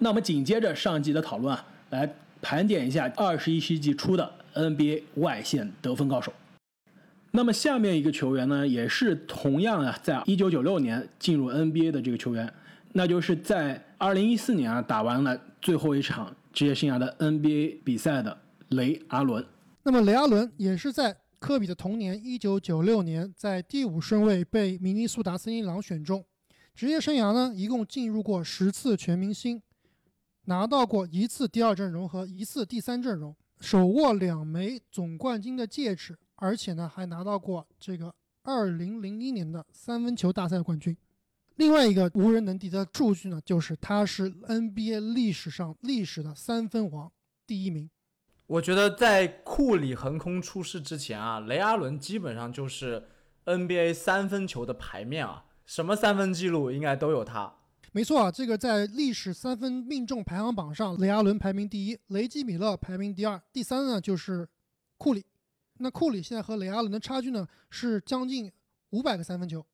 那么紧接着上集的讨论啊，来盘点一下二十一世纪初的 NBA 外线得分高手。那么下面一个球员呢，也是同样啊，在一九九六年进入 NBA 的这个球员，那就是在二零一四年啊打完了最后一场职业生涯的 NBA 比赛的雷阿伦。那么雷阿伦也是在科比的同年，一九九六年在第五顺位被明尼苏达森林狼选中。职业生涯呢，一共进入过十次全明星，拿到过一次第二阵容和一次第三阵容，手握两枚总冠军的戒指。而且呢，还拿到过这个二零零一年的三分球大赛冠军。另外一个无人能敌的数据呢，就是他是 NBA 历史上历史的三分王第一名。我觉得在库里横空出世之前啊，雷阿伦基本上就是 NBA 三分球的牌面啊，什么三分记录应该都有他。没错啊，这个在历史三分命中排行榜上，雷阿伦排名第一，雷吉米勒排名第二，第三呢就是库里。那库里现在和雷阿伦的差距呢，是将近五百个三分球。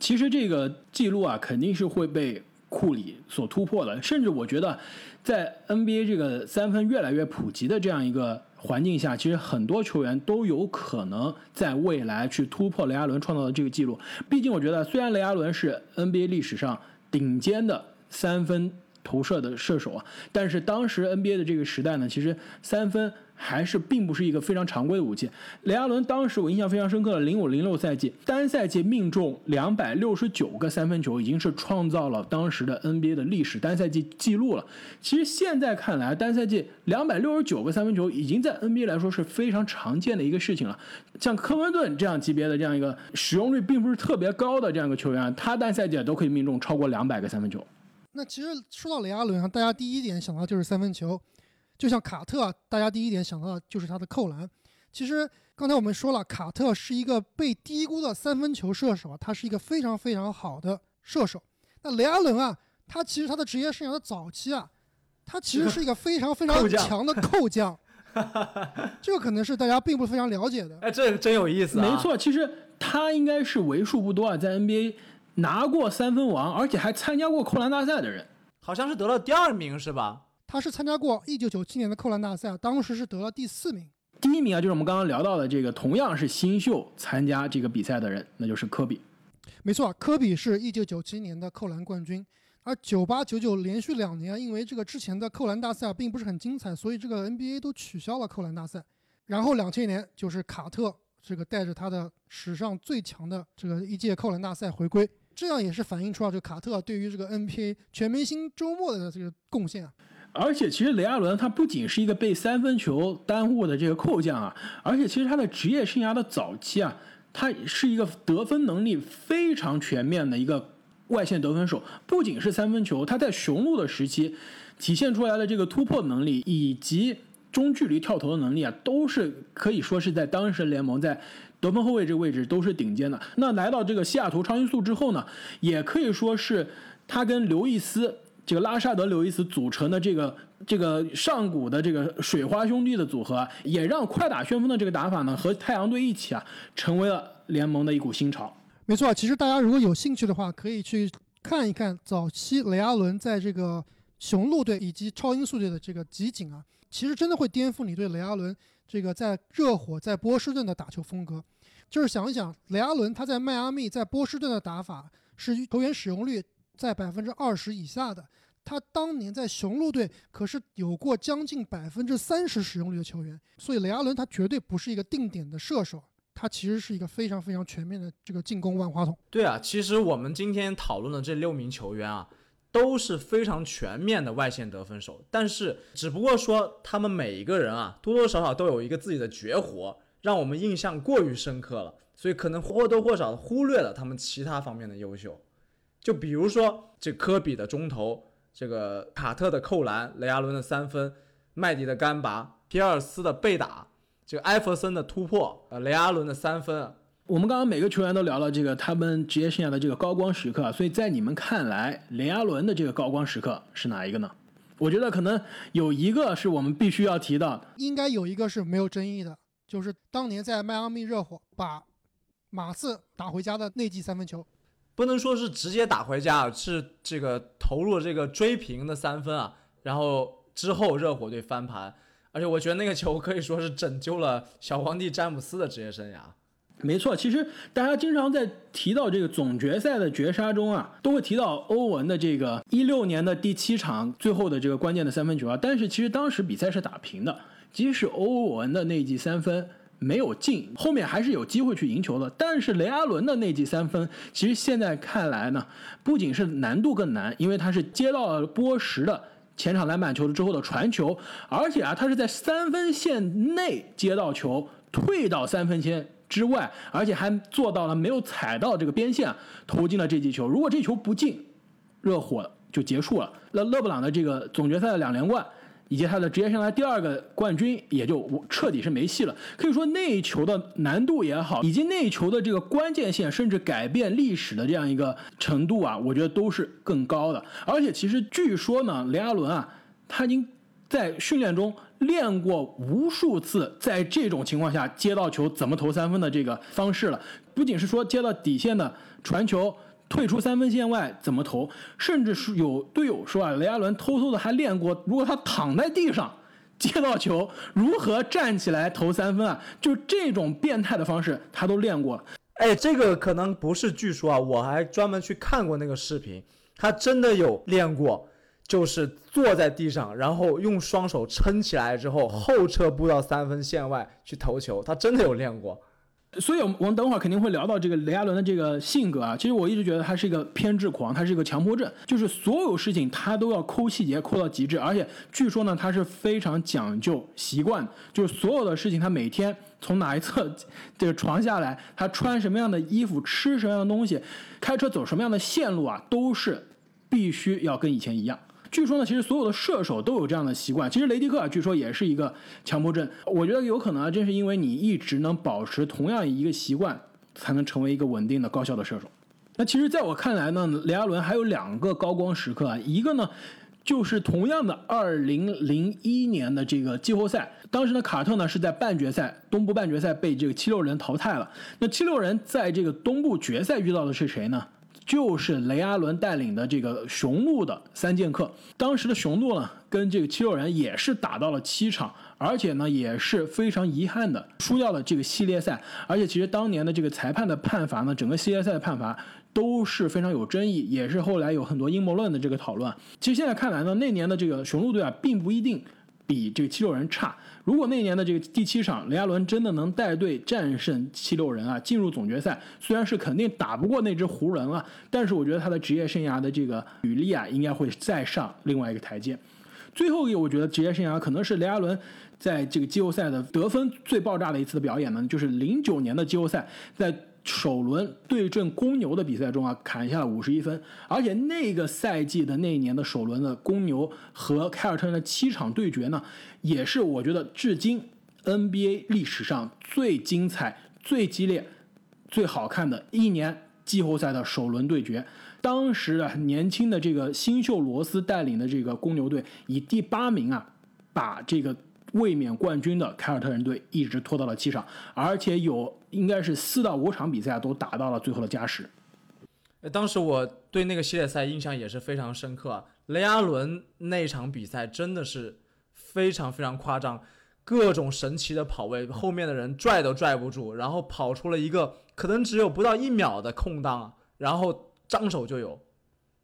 其实这个记录啊，肯定是会被库里所突破的。甚至我觉得，在 NBA 这个三分越来越普及的这样一个环境下，其实很多球员都有可能在未来去突破雷阿伦创造的这个记录。毕竟，我觉得虽然雷阿伦是 NBA 历史上顶尖的三分投射的射手啊，但是当时 NBA 的这个时代呢，其实三分。还是并不是一个非常常规的武器。雷阿伦当时我印象非常深刻的零五零六赛季，单赛季命中两百六十九个三分球，已经是创造了当时的 NBA 的历史单赛季记录了。其实现在看来，单赛季两百六十九个三分球已经在 NBA 来说是非常常见的一个事情了。像科温顿这样级别的这样一个使用率并不是特别高的这样一个球员，他单赛季都可以命中超过两百个三分球。那其实说到雷阿伦啊，大家第一点想到就是三分球。就像卡特，大家第一点想到的就是他的扣篮。其实刚才我们说了，卡特是一个被低估的三分球射手啊，他是一个非常非常好的射手。那雷阿伦啊，他其实他的职业生涯的早期啊，他其实是一个非常非常 强的扣将。这个可能是大家并不非常了解的。哎，这真有意思啊！没错，其实他应该是为数不多啊，在 NBA 拿过三分王，而且还参加过扣篮大赛的人。好像是得了第二名，是吧？他是参加过一九九七年的扣篮大赛，当时是得了第四名。第一名啊，就是我们刚刚聊到的这个，同样是新秀参加这个比赛的人，那就是科比。没错，科比是一九九七年的扣篮冠军，而九八九九连续两年，因为这个之前的扣篮大赛并不是很精彩，所以这个 NBA 都取消了扣篮大赛。然后两千年就是卡特这个带着他的史上最强的这个一届扣篮大赛回归，这样也是反映出了这卡特对于这个 NBA 全明星周末的这个贡献啊。而且，其实雷阿伦他不仅是一个被三分球耽误的这个扣将啊，而且其实他的职业生涯的早期啊，他是一个得分能力非常全面的一个外线得分手。不仅是三分球，他在雄鹿的时期体现出来的这个突破能力以及中距离跳投的能力啊，都是可以说是在当时联盟在得分后卫这个位置都是顶尖的。那来到这个西雅图超音速之后呢，也可以说是他跟刘易斯。这个拉沙德·刘易斯组成的这个这个上古的这个水花兄弟的组合，也让快打旋风的这个打法呢和太阳队一起啊，成为了联盟的一股新潮。没错，其实大家如果有兴趣的话，可以去看一看早期雷阿伦在这个雄鹿队以及超音速队的这个集锦啊，其实真的会颠覆你对雷阿伦这个在热火、在波士顿的打球风格。就是想一想，雷阿伦他在迈阿密、在波士顿的打法是球员使用率。在百分之二十以下的，他当年在雄鹿队可是有过将近百分之三十使用率的球员，所以雷阿伦他绝对不是一个定点的射手，他其实是一个非常非常全面的这个进攻万花筒。对啊，其实我们今天讨论的这六名球员啊，都是非常全面的外线得分手，但是只不过说他们每一个人啊，多多少少都有一个自己的绝活，让我们印象过于深刻了，所以可能或多或少忽略了他们其他方面的优秀。就比如说这科比的中投，这个卡特的扣篮，雷阿伦的三分，麦迪的干拔，皮尔斯的背打，这个艾弗森的突破，呃，雷阿伦的三分。我们刚刚每个球员都聊了这个他们职业生涯的这个高光时刻，所以在你们看来，雷阿伦的这个高光时刻是哪一个呢？我觉得可能有一个是我们必须要提到，应该有一个是没有争议的，就是当年在迈阿密热火把马刺打回家的那记三分球。不能说是直接打回家，是这个投入了这个追平的三分啊，然后之后热火队翻盘，而且我觉得那个球可以说是拯救了小皇帝詹姆斯的职业生涯。没错，其实大家经常在提到这个总决赛的绝杀中啊，都会提到欧文的这个一六年的第七场最后的这个关键的三分球啊。但是其实当时比赛是打平的，即使欧文的那记三分没有进，后面还是有机会去赢球的。但是雷阿伦的那记三分，其实现在看来呢，不仅是难度更难，因为他是接到了波什的前场篮板球之后的传球，而且啊，他是在三分线内接到球，退到三分线。之外，而且还做到了没有踩到这个边线，投进了这记球。如果这球不进，热火就结束了。那勒布朗的这个总决赛的两连冠，以及他的职业生涯第二个冠军，也就彻底是没戏了。可以说那一球的难度也好，以及那一球的这个关键性，甚至改变历史的这样一个程度啊，我觉得都是更高的。而且其实据说呢，雷阿伦啊，他已经在训练中。练过无数次，在这种情况下接到球怎么投三分的这个方式了。不仅是说接到底线的传球，退出三分线外怎么投，甚至是有队友说啊，雷阿伦偷偷的还练过，如果他躺在地上接到球，如何站起来投三分啊？就这种变态的方式，他都练过了。哎，这个可能不是据说啊，我还专门去看过那个视频，他真的有练过。就是坐在地上，然后用双手撑起来之后，后撤步到三分线外去投球。他真的有练过，所以，我们等会儿肯定会聊到这个雷阿伦的这个性格啊。其实我一直觉得他是一个偏执狂，他是一个强迫症，就是所有事情他都要抠细节，抠到极致。而且据说呢，他是非常讲究习惯，就是所有的事情，他每天从哪一侧这个床下来，他穿什么样的衣服，吃什么样的东西，开车走什么样的线路啊，都是必须要跟以前一样。据说呢，其实所有的射手都有这样的习惯。其实雷迪克啊，据说也是一个强迫症。我觉得有可能啊，正是因为你一直能保持同样一个习惯，才能成为一个稳定的高效的射手。那其实，在我看来呢，雷阿伦还有两个高光时刻啊。一个呢，就是同样的2001年的这个季后赛，当时呢，卡特呢是在半决赛，东部半决赛被这个七六人淘汰了。那七六人在这个东部决赛遇到的是谁呢？就是雷阿伦带领的这个雄鹿的三剑客，当时的雄鹿呢，跟这个七六人也是打到了七场，而且呢也是非常遗憾的输掉了这个系列赛。而且其实当年的这个裁判的判罚呢，整个系列赛的判罚都是非常有争议，也是后来有很多阴谋论的这个讨论。其实现在看来呢，那年的这个雄鹿队啊，并不一定比这个七六人差。如果那年的这个第七场雷阿伦真的能带队战胜七六人啊，进入总决赛，虽然是肯定打不过那支湖人了，但是我觉得他的职业生涯的这个履历啊，应该会再上另外一个台阶。最后一个，我觉得职业生涯可能是雷阿伦在这个季后赛的得分最爆炸的一次的表演呢，就是零九年的季后赛在。首轮对阵公牛的比赛中啊，砍下了五十一分，而且那个赛季的那一年的首轮的公牛和凯尔特人的七场对决呢，也是我觉得至今 NBA 历史上最精彩、最激烈、最好看的一年季后赛的首轮对决。当时啊，年轻的这个新秀罗斯带领的这个公牛队以第八名啊，把这个。卫冕冠军的凯尔特人队一直拖到了七场，而且有应该是四到五场比赛都打到了最后的加时。当时我对那个系列赛印象也是非常深刻，雷阿伦那场比赛真的是非常非常夸张，各种神奇的跑位，后面的人拽都拽不住，然后跑出了一个可能只有不到一秒的空档，然后张手就有。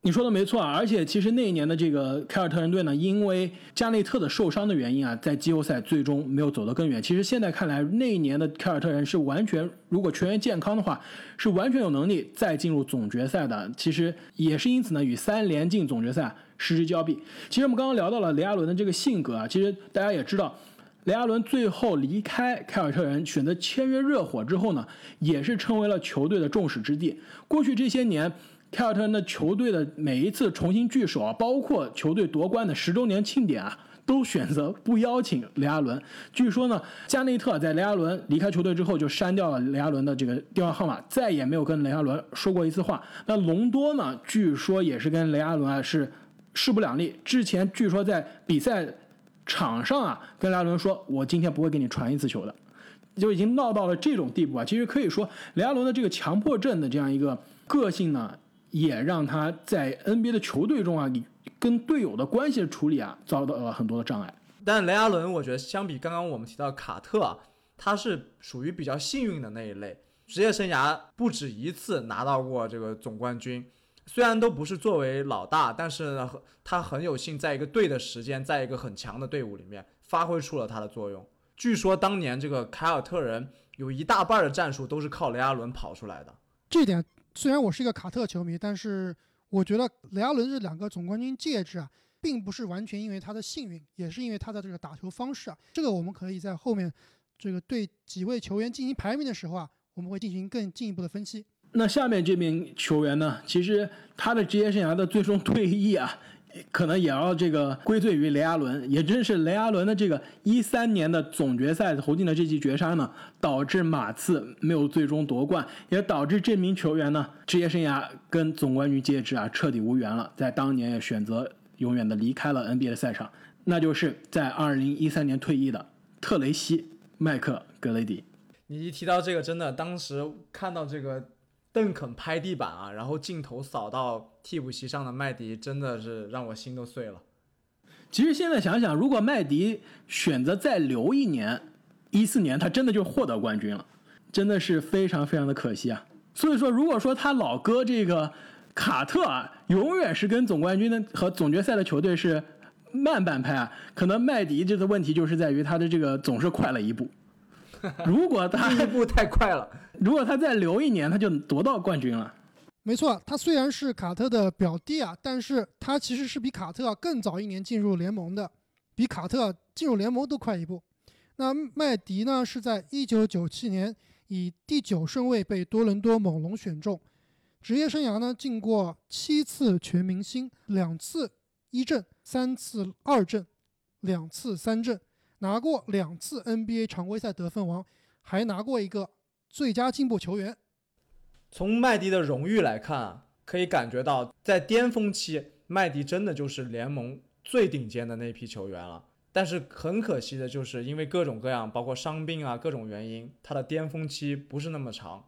你说的没错啊，而且其实那一年的这个凯尔特人队呢，因为加内特的受伤的原因啊，在季后赛最终没有走得更远。其实现在看来，那一年的凯尔特人是完全，如果全员健康的话，是完全有能力再进入总决赛的。其实也是因此呢，与三连进总决赛失之交臂。其实我们刚刚聊到了雷阿伦的这个性格啊，其实大家也知道，雷阿伦最后离开凯尔特人，选择签约热火之后呢，也是成为了球队的众矢之的。过去这些年。凯尔特人的球队的每一次重新聚首啊，包括球队夺冠的十周年庆典啊，都选择不邀请雷阿伦。据说呢，加内特在雷阿伦离开球队之后就删掉了雷阿伦的这个电话号码，再也没有跟雷阿伦说过一次话。那隆多呢，据说也是跟雷阿伦啊是势不两立。之前据说在比赛场上啊，跟雷阿伦说：“我今天不会给你传一次球的。”就已经闹到了这种地步啊。其实可以说，雷阿伦的这个强迫症的这样一个个性呢，也让他在 NBA 的球队中啊，跟队友的关系处理啊，遭到了很多的障碍。但雷阿伦，我觉得相比刚刚我们提到卡特啊，他是属于比较幸运的那一类，职业生涯不止一次拿到过这个总冠军。虽然都不是作为老大，但是呢，他很有幸在一个对的时间，在一个很强的队伍里面发挥出了他的作用。据说当年这个凯尔特人有一大半的战术都是靠雷阿伦跑出来的。这点虽然我是一个卡特球迷，但是我觉得雷阿伦这两个总冠军戒指啊，并不是完全因为他的幸运，也是因为他的这个打球方式啊。这个我们可以在后面这个对几位球员进行排名的时候啊，我们会进行更进一步的分析。那下面这名球员呢？其实他的职业生涯的最终退役啊，可能也要这个归罪于雷阿伦。也正是雷阿伦的这个一三年的总决赛投进的这记绝杀呢，导致马刺没有最终夺冠，也导致这名球员呢职业生涯跟总冠军戒指啊彻底无缘了。在当年也选择永远的离开了 NBA 的赛场，那就是在二零一三年退役的特雷西·麦克格雷迪。你一提到这个，真的当时看到这个。邓肯拍地板啊，然后镜头扫到替补席上的麦迪，真的是让我心都碎了。其实现在想想，如果麦迪选择再留一年，一四年他真的就获得冠军了，真的是非常非常的可惜啊。所以说，如果说他老哥这个卡特啊，永远是跟总冠军的和总决赛的球队是慢半拍啊，可能麦迪这个问题就是在于他的这个总是快了一步。如果他一步太快了，如果他再留一年，他就夺到冠军了。没错，他虽然是卡特的表弟啊，但是他其实是比卡特更早一年进入联盟的，比卡特进入联盟都快一步。那麦迪呢，是在一九九七年以第九顺位被多伦多猛龙选中，职业生涯呢进过七次全明星，两次一阵，三次二阵，两次三阵。拿过两次 NBA 常规赛得分王，还拿过一个最佳进步球员。从麦迪的荣誉来看，可以感觉到在巅峰期，麦迪真的就是联盟最顶尖的那批球员了。但是很可惜的就是，因为各种各样，包括伤病啊各种原因，他的巅峰期不是那么长。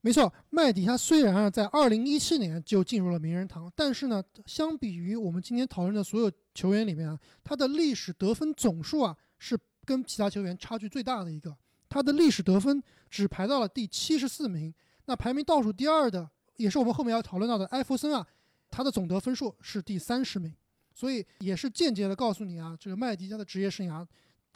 没错，麦迪他虽然啊在2017年就进入了名人堂，但是呢，相比于我们今天讨论的所有球员里面啊，他的历史得分总数啊。是跟其他球员差距最大的一个，他的历史得分只排到了第七十四名。那排名倒数第二的，也是我们后面要讨论到的艾弗森啊，他的总得分数是第三十名。所以也是间接的告诉你啊，这个麦迪他的职业生涯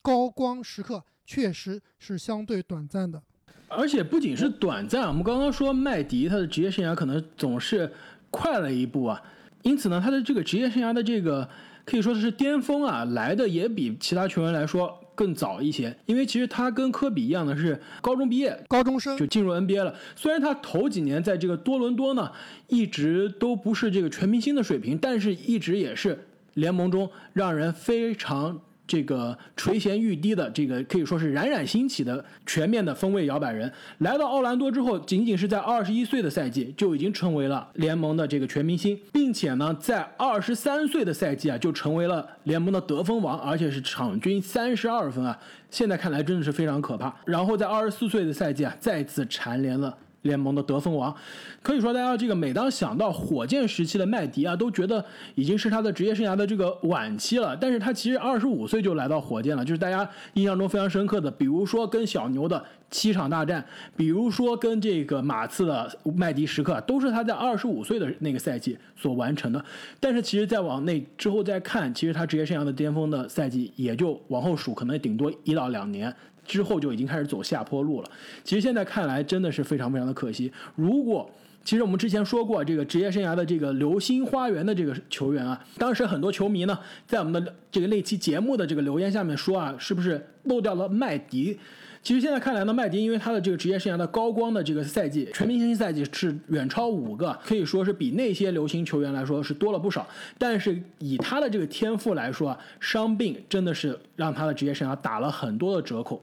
高光时刻确实是相对短暂的。而且不仅是短暂，我们刚刚说麦迪他的职业生涯可能总是快了一步啊，因此呢，他的这个职业生涯的这个。可以说的是巅峰啊，来的也比其他球员来说更早一些。因为其实他跟科比一样的是高中毕业，高中生就进入 NBA 了。虽然他头几年在这个多伦多呢，一直都不是这个全明星的水平，但是一直也是联盟中让人非常。这个垂涎欲滴的，这个可以说是冉冉兴起的全面的锋位摇摆人，来到奥兰多之后，仅仅是在二十一岁的赛季就已经成为了联盟的这个全明星，并且呢，在二十三岁的赛季啊，就成为了联盟的得分王，而且是场均三十二分啊！现在看来真的是非常可怕。然后在二十四岁的赛季啊，再次蝉联了。联盟的得分王，可以说大家这个每当想到火箭时期的麦迪啊，都觉得已经是他的职业生涯的这个晚期了。但是他其实二十五岁就来到火箭了，就是大家印象中非常深刻的，比如说跟小牛的七场大战，比如说跟这个马刺的麦迪时刻，都是他在二十五岁的那个赛季所完成的。但是其实再往那之后再看，其实他职业生涯的巅峰的赛季也就往后数，可能顶多一到两年。之后就已经开始走下坡路了。其实现在看来真的是非常非常的可惜。如果其实我们之前说过这个职业生涯的这个流星花园的这个球员啊，当时很多球迷呢在我们的这个那期节目的这个留言下面说啊，是不是漏掉了麦迪？其实现在看来呢，麦迪因为他的这个职业生涯的高光的这个赛季，全明星赛季是远超五个，可以说是比那些流行球员来说是多了不少。但是以他的这个天赋来说，伤病真的是让他的职业生涯打了很多的折扣。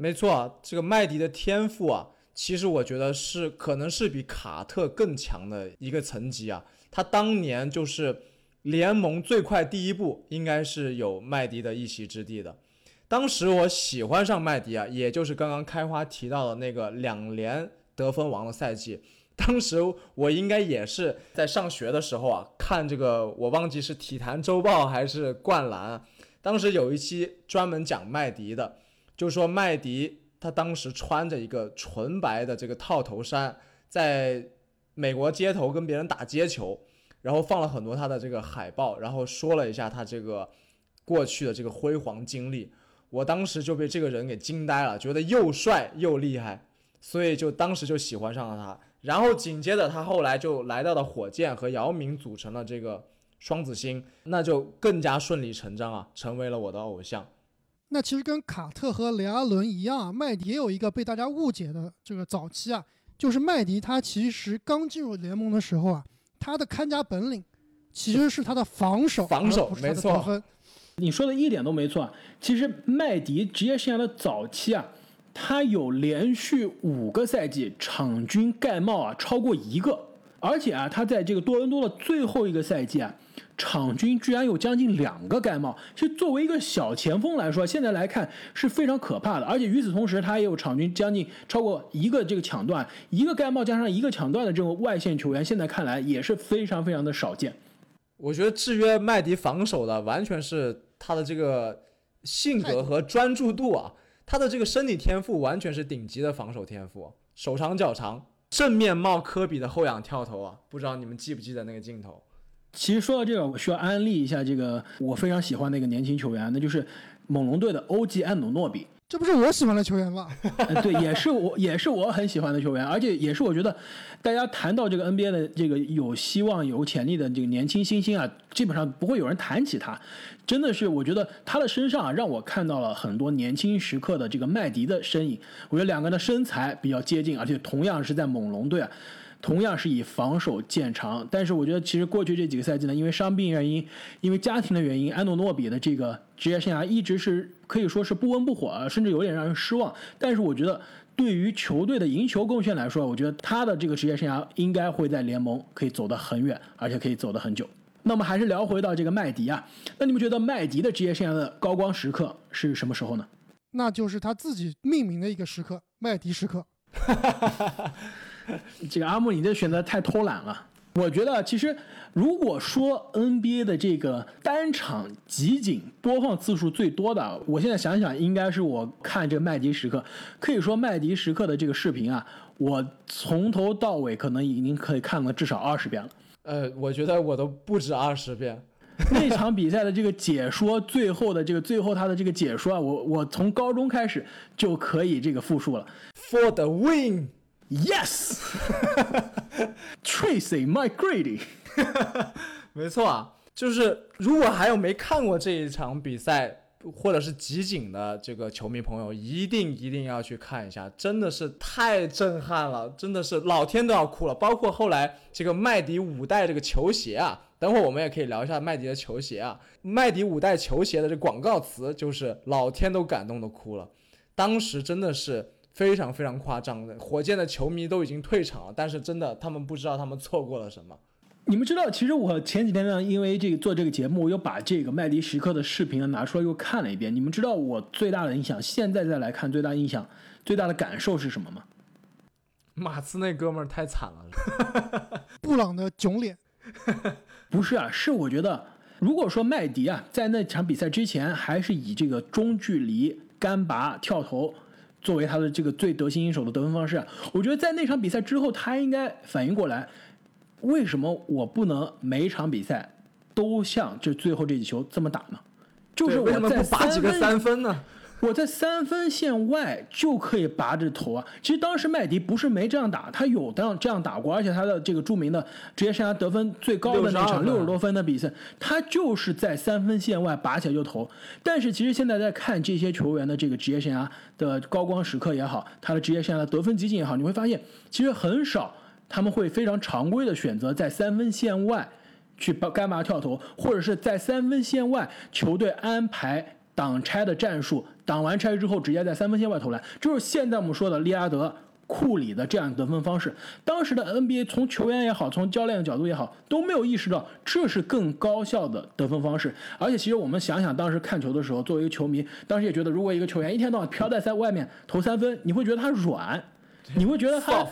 没错，这个麦迪的天赋啊，其实我觉得是可能是比卡特更强的一个层级啊。他当年就是联盟最快第一步，应该是有麦迪的一席之地的。当时我喜欢上麦迪啊，也就是刚刚开花提到的那个两连得分王的赛季。当时我应该也是在上学的时候啊，看这个我忘记是体坛周报还是灌篮，当时有一期专门讲麦迪的，就说麦迪他当时穿着一个纯白的这个套头衫，在美国街头跟别人打街球，然后放了很多他的这个海报，然后说了一下他这个过去的这个辉煌经历，我当时就被这个人给惊呆了，觉得又帅又厉害，所以就当时就喜欢上了他。然后紧接着他后来就来到了火箭，和姚明组成了这个双子星，那就更加顺理成章啊，成为了我的偶像。那其实跟卡特和雷阿伦一样啊，麦迪也有一个被大家误解的这个早期啊，就是麦迪他其实刚进入联盟的时候啊，他的看家本领其实是他的防守，防守没错。你说的一点都没错。其实麦迪职业生涯的早期啊，他有连续五个赛季场均盖帽啊超过一个，而且啊，他在这个多伦多的最后一个赛季啊，场均居然有将近两个盖帽。其实作为一个小前锋来说，现在来看是非常可怕的。而且与此同时，他也有场均将近超过一个这个抢断，一个盖帽加上一个抢断的这种外线球员，现在看来也是非常非常的少见。我觉得制约麦迪防守的完全是他的这个性格和专注度啊，他的这个身体天赋完全是顶级的防守天赋，手长脚长，正面冒科比的后仰跳投啊，不知道你们记不记得那个镜头？其实说到这个，我需要安利一下这个我非常喜欢的一个年轻球员，那就是猛龙队的欧吉安努诺比。这不是我喜欢的球员吗？呃对，也是我也是我很喜欢的球员，而且也是我觉得大家谈到这个 NBA 的这个有希望、有潜力的这个年轻新星啊，基本上不会有人谈起他。真的是，我觉得他的身上啊，让我看到了很多年轻时刻的这个麦迪的身影。我觉得两个人的身材比较接近，而且同样是在猛龙队啊。同样是以防守见长，但是我觉得其实过去这几个赛季呢，因为伤病原因，因为家庭的原因，安东诺比的这个职业生涯一直是可以说是不温不火，甚至有点让人失望。但是我觉得对于球队的赢球贡献来说，我觉得他的这个职业生涯应该会在联盟可以走得很远，而且可以走得很久。那么还是聊回到这个麦迪啊，那你们觉得麦迪的职业生涯的高光时刻是什么时候呢？那就是他自己命名的一个时刻——麦迪时刻。这个阿木，你这选择太偷懒了。我觉得其实如果说 NBA 的这个单场集锦播放次数最多的，我现在想想，应该是我看这个麦迪时刻。可以说麦迪时刻的这个视频啊，我从头到尾可能已经可以看了至少二十遍了。呃，我觉得我都不止二十遍。那场比赛的这个解说，最后的这个最后他的这个解说啊，我我从高中开始就可以这个复述了。For the win，Yes，Tracy，my Grady。没错啊，就是如果还有没看过这一场比赛或者是集锦的这个球迷朋友，一定一定要去看一下，真的是太震撼了，真的是老天都要哭了。包括后来这个麦迪五代这个球鞋啊，等会儿我们也可以聊一下麦迪的球鞋啊。麦迪五代球鞋的这广告词就是老天都感动的哭了，当时真的是。非常非常夸张的，火箭的球迷都已经退场了，但是真的他们不知道他们错过了什么。你们知道，其实我前几天呢，因为这个做这个节目，我又把这个麦迪时刻的视频呢拿出来又看了一遍。你们知道我最大的印象，现在再来看最大印象、最大的感受是什么吗？马刺那哥们儿太惨了，布朗的囧脸，不是啊，是我觉得，如果说麦迪啊在那场比赛之前还是以这个中距离干拔跳投作为他的这个最得心应手的得分方式啊，我觉得在那场比赛之后，他应该反应过来，为什么我不能每一场比赛都像这最后这几球这么打呢？就是对为什么我在不拔几个三分呢？我在三分线外就可以拔着头啊！其实当时麦迪不是没这样打，他有这样这样打过，而且他的这个著名的职业生涯得分最高的那场62分六十多分的比赛，他就是在三分线外拔起来就投。但是其实现在在看这些球员的这个职业生涯的高光时刻也好，他的职业生涯的得分集锦也好，你会发现其实很少他们会非常常规的选择在三分线外去拔干拔跳投，或者是在三分线外球队安排挡拆的战术，挡完拆之后直接在三分线外投篮，就是现在我们说的利拉德、库里的这样得分方式。当时的 NBA 从球员也好，从教练的角度也好，都没有意识到这是更高效的得分方式。而且，其实我们想想，当时看球的时候，作为一个球迷，当时也觉得，如果一个球员一天到晚飘在在外面投三分，你会觉得他软，你会觉得他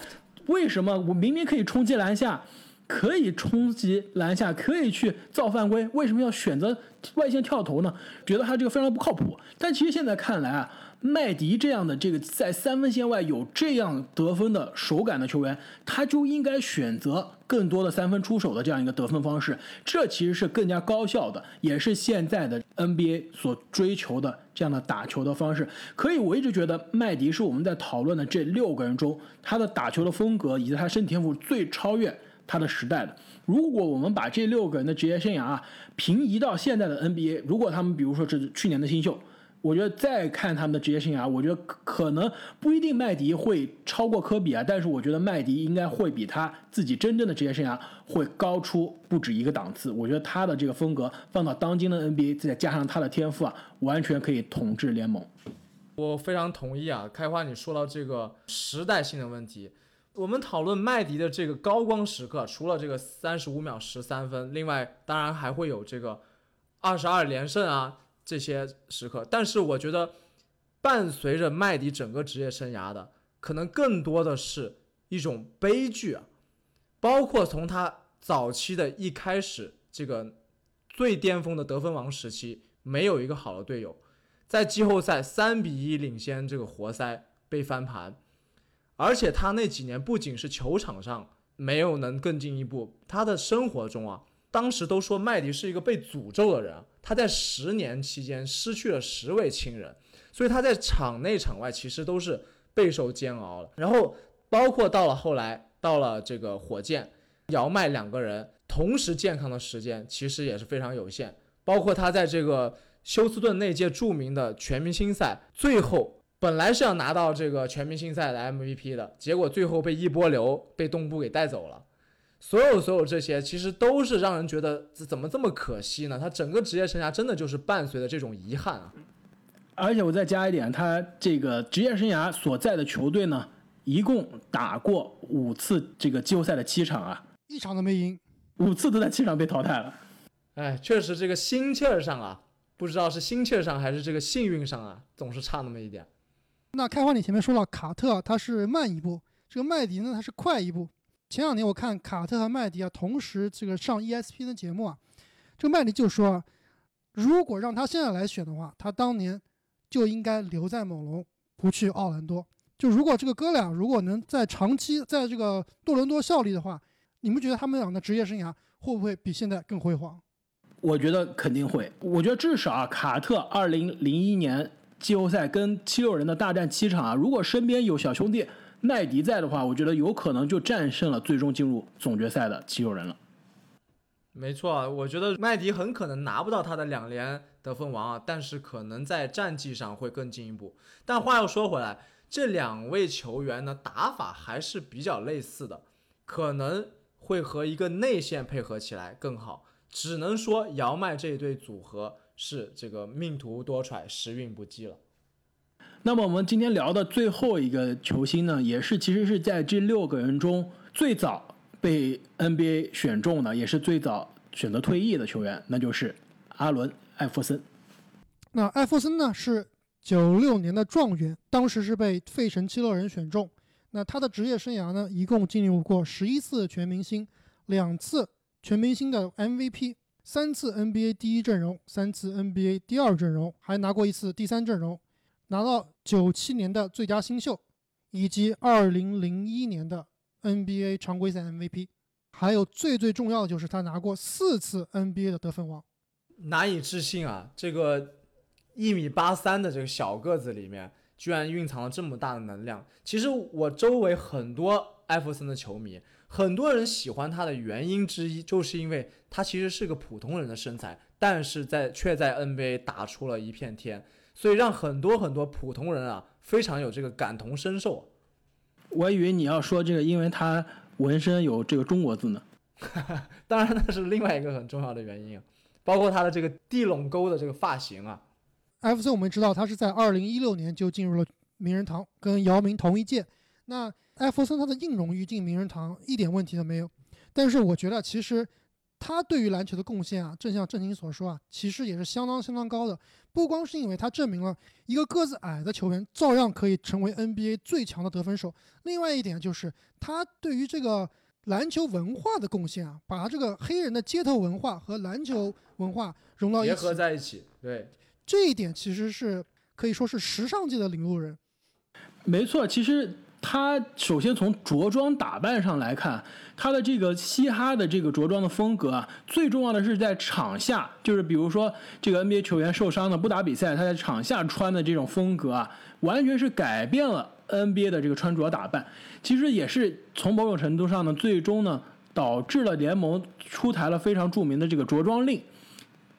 为什么我明明可以冲击篮下？可以冲击篮下，可以去造犯规，为什么要选择外线跳投呢？觉得他这个非常不靠谱。但其实现在看来啊，麦迪这样的这个在三分线外有这样得分的手感的球员，他就应该选择更多的三分出手的这样一个得分方式。这其实是更加高效的，也是现在的 NBA 所追求的这样的打球的方式。可以，我一直觉得麦迪是我们在讨论的这六个人中，他的打球的风格以及他身体天赋最超越。他的时代的，如果我们把这六个人的职业生涯啊平移到现在的 NBA，如果他们比如说这是去年的新秀，我觉得再看他们的职业生涯，我觉得可能不一定麦迪会超过科比啊，但是我觉得麦迪应该会比他自己真正的职业生涯会高出不止一个档次。我觉得他的这个风格放到当今的 NBA，再加上他的天赋啊，完全可以统治联盟。我非常同意啊，开花你说到这个时代性的问题。我们讨论麦迪的这个高光时刻，除了这个三十五秒十三分，另外当然还会有这个二十二连胜啊这些时刻。但是我觉得，伴随着麦迪整个职业生涯的，可能更多的是一种悲剧啊。包括从他早期的一开始，这个最巅峰的得分王时期，没有一个好的队友，在季后赛三比一领先这个活塞被翻盘。而且他那几年不仅是球场上没有能更进一步，他的生活中啊，当时都说麦迪是一个被诅咒的人。他在十年期间失去了十位亲人，所以他在场内场外其实都是备受煎熬了。然后包括到了后来，到了这个火箭，姚麦两个人同时健康的时间其实也是非常有限。包括他在这个休斯顿那届著名的全明星赛最后。本来是要拿到这个全明星赛的 MVP 的，结果最后被一波流被东部给带走了。所有所有这些，其实都是让人觉得怎么这么可惜呢？他整个职业生涯真的就是伴随着这种遗憾啊。而且我再加一点，他这个职业生涯所在的球队呢，一共打过五次这个季后赛的七场啊，一场都没赢，五次都在七场被淘汰了。哎，确实这个心气儿上啊，不知道是心气儿上还是这个幸运上啊，总是差那么一点。那开花，你前面说了卡特他是慢一步，这个麦迪呢他是快一步。前两年我看卡特和麦迪啊同时这个上 ESPN 的节目啊，这个麦迪就说，如果让他现在来选的话，他当年就应该留在猛龙，不去奥兰多。就如果这个哥俩如果能在长期在这个多伦多效力的话，你们觉得他们俩的职业生涯会不会比现在更辉煌？我觉得肯定会。我觉得至少啊，卡特二零零一年。季后赛跟七六人的大战七场啊，如果身边有小兄弟麦迪在的话，我觉得有可能就战胜了最终进入总决赛的七六人了。没错，我觉得麦迪很可能拿不到他的两连得分王啊，但是可能在战绩上会更进一步。但话又说回来，这两位球员呢打法还是比较类似的，可能会和一个内线配合起来更好。只能说姚麦这一对组合。是这个命途多舛，时运不济了。那么我们今天聊的最后一个球星呢，也是其实是在这六个人中最早被 NBA 选中的，也是最早选择退役的球员，那就是阿伦·艾弗森。那艾弗森呢是九六年的状元，当时是被费城七六人选中。那他的职业生涯呢，一共进入过十一次全明星，两次全明星的 MVP。三次 NBA 第一阵容，三次 NBA 第二阵容，还拿过一次第三阵容，拿到九七年的最佳新秀，以及二零零一年的 NBA 常规赛 MVP，还有最最重要的就是他拿过四次 NBA 的得分王，难以置信啊！这个一米八三的这个小个子里面，居然蕴藏了这么大的能量。其实我周围很多艾弗森的球迷。很多人喜欢他的原因之一，就是因为他其实是个普通人的身材，但是在却在 NBA 打出了一片天，所以让很多很多普通人啊非常有这个感同身受。我以为你要说这个，因为他纹身有这个中国字呢。当然那是另外一个很重要的原因啊，包括他的这个地垄沟的这个发型啊。FC 我们知道他是在二零一六年就进入了名人堂，跟姚明同一届。那艾弗森他的硬荣誉进名人堂一点问题都没有，但是我觉得其实他对于篮球的贡献啊，正像郑鑫所说啊，其实也是相当相当高的。不光是因为他证明了一个个子矮的球员照样可以成为 NBA 最强的得分手，另外一点就是他对于这个篮球文化的贡献啊，把这个黑人的街头文化和篮球文化融到一起，结合在一起，对，这一点其实是可以说是时尚界的领路人。没错，其实他首先从着装打扮上来看，他的这个嘻哈的这个着装的风格啊，最重要的是在场下，就是比如说这个 NBA 球员受伤了不打比赛，他在场下穿的这种风格啊，完全是改变了 NBA 的这个穿着打扮。其实也是从某种程度上呢，最终呢导致了联盟出台了非常著名的这个着装令，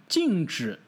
禁止。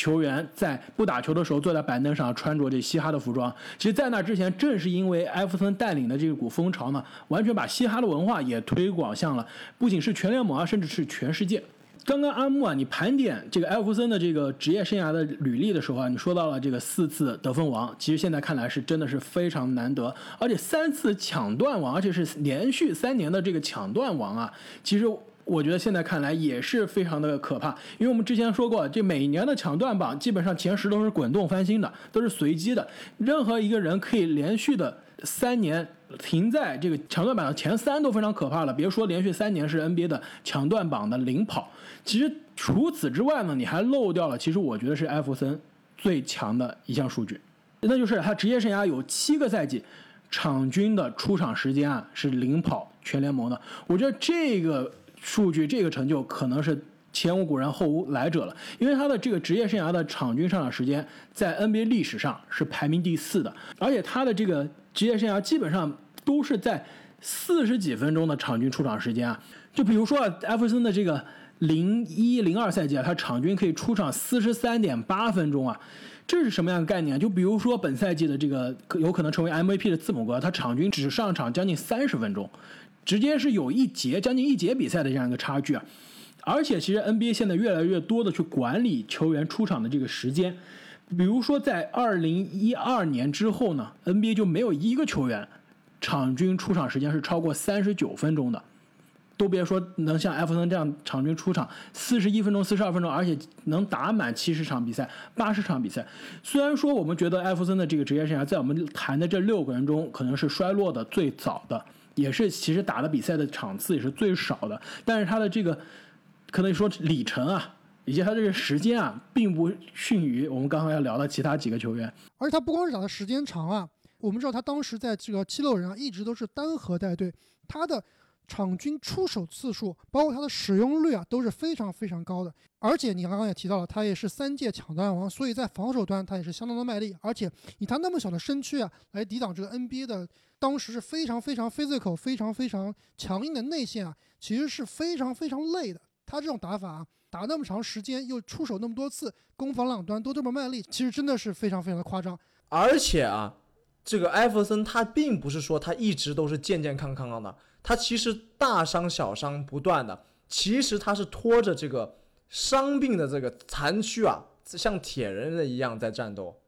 球员在不打球的时候坐在板凳上穿着这嘻哈的服装，其实，在那之前，正是因为艾弗森带领的这股风潮呢，完全把嘻哈的文化也推广向了不仅是全联盟啊，甚至是全世界。刚刚阿木啊，你盘点这个艾弗森的这个职业生涯的履历的时候啊，你说到了这个四次得分王，其实现在看来是真的是非常难得，而且三次抢断王，而且是连续三年的这个抢断王啊，其实。我觉得现在看来也是非常的可怕，因为我们之前说过，这每年的抢断榜基本上前十都是滚动翻新的，都是随机的。任何一个人可以连续的三年停在这个抢断榜的前三都非常可怕了，别说连续三年是 NBA 的抢断榜的领跑。其实除此之外呢，你还漏掉了，其实我觉得是艾弗森最强的一项数据，那就是他职业生涯有七个赛季场均的出场时间啊是领跑全联盟的。我觉得这个。数据这个成就可能是前无古人后无来者了，因为他的这个职业生涯的场均上场时间在 NBA 历史上是排名第四的，而且他的这个职业生涯基本上都是在四十几分钟的场均出场时间啊。就比如说啊艾弗森的这个零一零二赛季啊，他场均可以出场四十三点八分钟啊，这是什么样的概念？就比如说本赛季的这个有可能成为 MVP 的字母哥，他场均只上场将近三十分钟。直接是有一节将近一节比赛的这样一个差距啊，而且其实 NBA 现在越来越多的去管理球员出场的这个时间，比如说在二零一二年之后呢，NBA 就没有一个球员场均出场时间是超过三十九分钟的，都别说能像艾弗森这样场均出场四十一分钟、四十二分钟，而且能打满七十场比赛、八十场比赛。虽然说我们觉得艾弗森的这个职业生涯在我们谈的这六个人中可能是衰落的最早的。也是，其实打的比赛的场次也是最少的，但是他的这个可能说里程啊，以及他这个时间啊，并不逊于我们刚刚要聊的其他几个球员。而且他不光是打的时间长啊，我们知道他当时在这个七六人啊，一直都是单核带队，他的场均出手次数，包括他的使用率啊，都是非常非常高的。而且你刚刚也提到了，他也是三届抢断王，所以在防守端他也是相当的卖力。而且以他那么小的身躯啊，来抵挡这个 NBA 的。当时是非常非常 physical、非常非常强硬的内线啊，其实是非常非常累的。他这种打法啊，打那么长时间，又出手那么多次，攻防两端都这么卖力，其实真的是非常非常的夸张。而且啊，这个艾弗森他并不是说他一直都是健健康康的，他其实大伤小伤不断的，其实他是拖着这个伤病的这个残躯啊，像铁人的一样在战斗。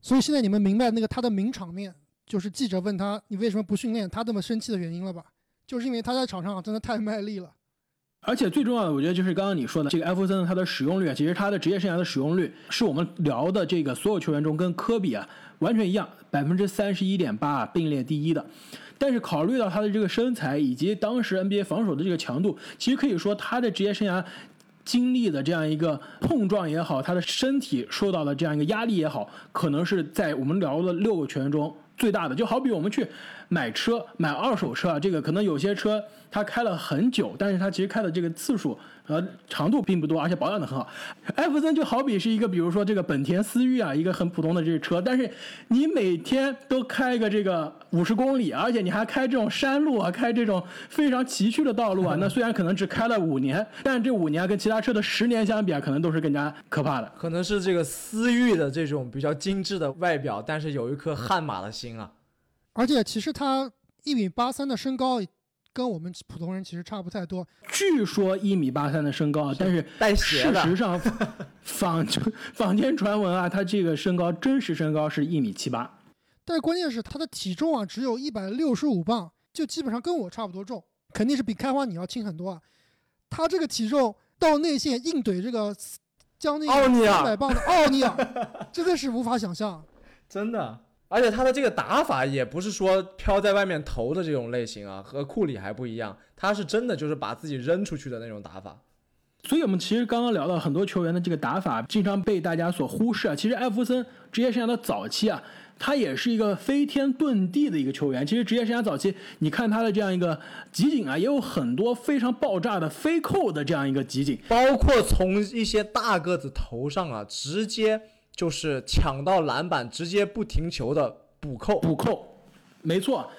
所以现在你们明白那个他的名场面。就是记者问他你为什么不训练，他这么生气的原因了吧？就是因为他在场上真的太卖力了。而且最重要的，我觉得就是刚刚你说的这个艾弗森他的使用率啊，其实他的职业生涯的使用率是我们聊的这个所有球员中跟科比啊完全一样，百分之三十一点八并列第一的。但是考虑到他的这个身材以及当时 NBA 防守的这个强度，其实可以说他的职业生涯经历的这样一个碰撞也好，他的身体受到的这样一个压力也好，可能是在我们聊的六个球员中。最大的。就好比我们去买车，买二手车啊，这个可能有些车它开了很久，但是它其实开的这个次数。和，长度并不多，而且保养的很好。艾弗森就好比是一个，比如说这个本田思域啊，一个很普通的这个车，但是你每天都开个这个五十公里，而且你还开这种山路啊，开这种非常崎岖的道路啊，那虽然可能只开了五年，但是这五年跟其他车的十年相比啊，可能都是更加可怕的。可能是这个思域的这种比较精致的外表，但是有一颗悍马的心啊。而且其实他一米八三的身高。跟我们普通人其实差不太多。据说一米八三的身高，但是事实上，坊坊间传闻啊，他这个身高真实身高是一米七八。但是关键是他的体重啊只有一百六十五磅，就基本上跟我差不多重，肯定是比开花你要轻很多啊。他这个体重到内线硬怼这个将近奥尼尔三百磅的奥尼尔，真的是无法想象。真的。而且他的这个打法也不是说飘在外面投的这种类型啊，和库里还不一样，他是真的就是把自己扔出去的那种打法。所以我们其实刚刚聊到很多球员的这个打法，经常被大家所忽视啊。其实艾弗森职业生涯的早期啊，他也是一个飞天遁地的一个球员。其实职业生涯早期，你看他的这样一个集锦啊，也有很多非常爆炸的飞扣的这样一个集锦。包括从一些大个子头上啊，直接就是抢到篮板，直接不停球的补扣。补扣，没错。